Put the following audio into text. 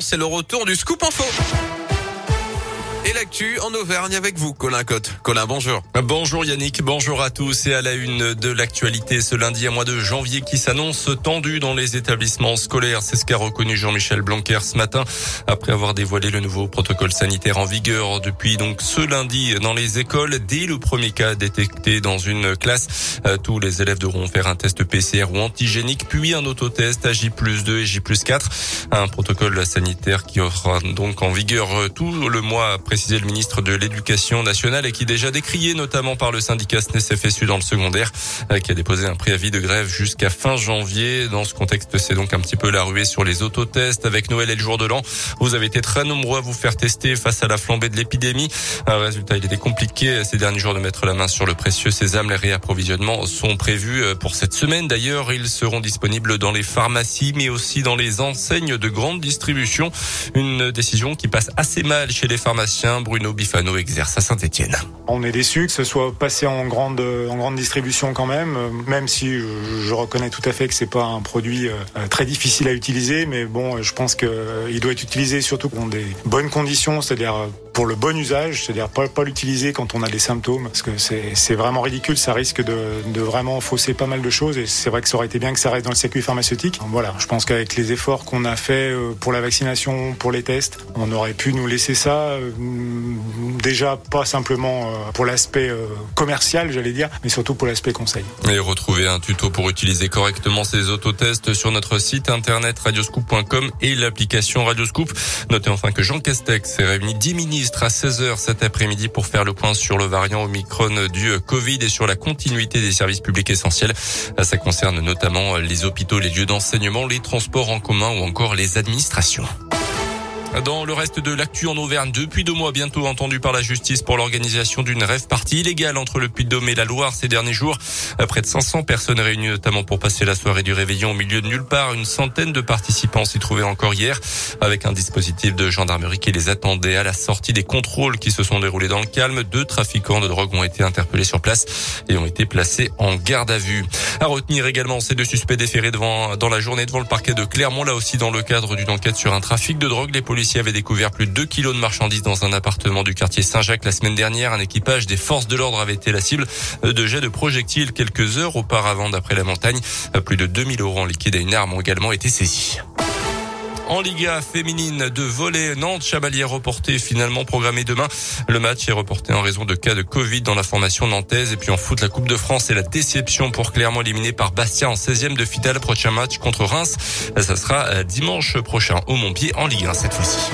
C'est le retour du Scoop Info. L'actu en Auvergne avec vous, Colin Cotte? Colin, bonjour. Bonjour Yannick, bonjour à tous et à la une de l'actualité ce lundi à mois de janvier qui s'annonce tendu dans les établissements scolaires. C'est ce qu'a reconnu Jean-Michel Blanquer ce matin après avoir dévoilé le nouveau protocole sanitaire en vigueur depuis donc ce lundi dans les écoles. Dès le premier cas détecté dans une classe, euh, tous les élèves devront faire un test PCR ou antigénique puis un autotest à J2 et J4. Un protocole sanitaire qui aura donc en vigueur tout le mois après le ministre de l'Éducation nationale et qui est déjà décrié notamment par le syndicat SNES-FSU dans le secondaire, euh, qui a déposé un préavis de grève jusqu'à fin janvier. Dans ce contexte, c'est donc un petit peu la ruée sur les autotests avec Noël et le jour de l'an. Vous avez été très nombreux à vous faire tester face à la flambée de l'épidémie. Résultat, il était compliqué ces derniers jours de mettre la main sur le précieux sésame. Les réapprovisionnements sont prévus euh, pour cette semaine. D'ailleurs, ils seront disponibles dans les pharmacies, mais aussi dans les enseignes de grande distribution. Une décision qui passe assez mal chez les pharmaciens Bruno Bifano exerce à Saint-Etienne. On est déçu que ce soit passé en grande, distribution quand même, même si je, reconnais tout à fait que c'est pas un produit euh, très difficile à utiliser, mais bon, je pense qu'il euh, doit être utilisé surtout dans des bonnes conditions, c'est-à-dire pour le bon usage, c'est-à-dire pas, l'utiliser quand on a des symptômes, parce que c'est vraiment ridicule, ça risque de, vraiment fausser pas mal de choses, et c'est vrai que ça aurait été bien que ça reste dans le circuit pharmaceutique. Voilà, je pense qu'avec les efforts qu'on a fait euh, pour la vaccination, pour les tests, on aurait pu nous laisser ça déjà pas simplement euh, pour l'aspect euh, commercial, j'allais dire, mais surtout pour l'aspect conseil. Et retrouvez un tuto pour utiliser correctement ces autotests sur notre site internet radioscoop.com et l'application Radioscoop. Notez enfin que Jean Castex s'est réuni 10 à 16h cet après-midi pour faire le point sur le variant Omicron du Covid et sur la continuité des services publics essentiels. Ça concerne notamment les hôpitaux, les lieux d'enseignement, les transports en commun ou encore les administrations. Dans le reste de l'actu en Auvergne, depuis deux mois bientôt entendu par la justice pour l'organisation d'une rêve partie illégale entre le Puy-de-Dôme et la Loire ces derniers jours. Près de 500 personnes réunies notamment pour passer la soirée du réveillon au milieu de nulle part. Une centaine de participants s'y trouvaient encore hier avec un dispositif de gendarmerie qui les attendait à la sortie des contrôles qui se sont déroulés dans le calme. Deux trafiquants de drogue ont été interpellés sur place et ont été placés en garde à vue. À retenir également ces deux suspects déférés devant, dans la journée devant le parquet de Clermont, là aussi dans le cadre d'une enquête sur un trafic de drogue. Les policiers policiers avaient découvert plus de 2 kilos de marchandises dans un appartement du quartier Saint-Jacques la semaine dernière. Un équipage des forces de l'ordre avait été la cible de jets de projectiles quelques heures auparavant d'après la montagne. Plus de 2000 euros en liquide et une arme ont également été saisis. En Liga féminine de volley, Nantes Chabalier reporté finalement programmé demain. Le match est reporté en raison de cas de Covid dans la formation nantaise. Et puis en foot, la Coupe de France et la déception pour clairement éliminé par Bastia en 16e de finale. Prochain match contre Reims. Ça sera euh, dimanche prochain au Montpied en Ligue 1 cette fois-ci.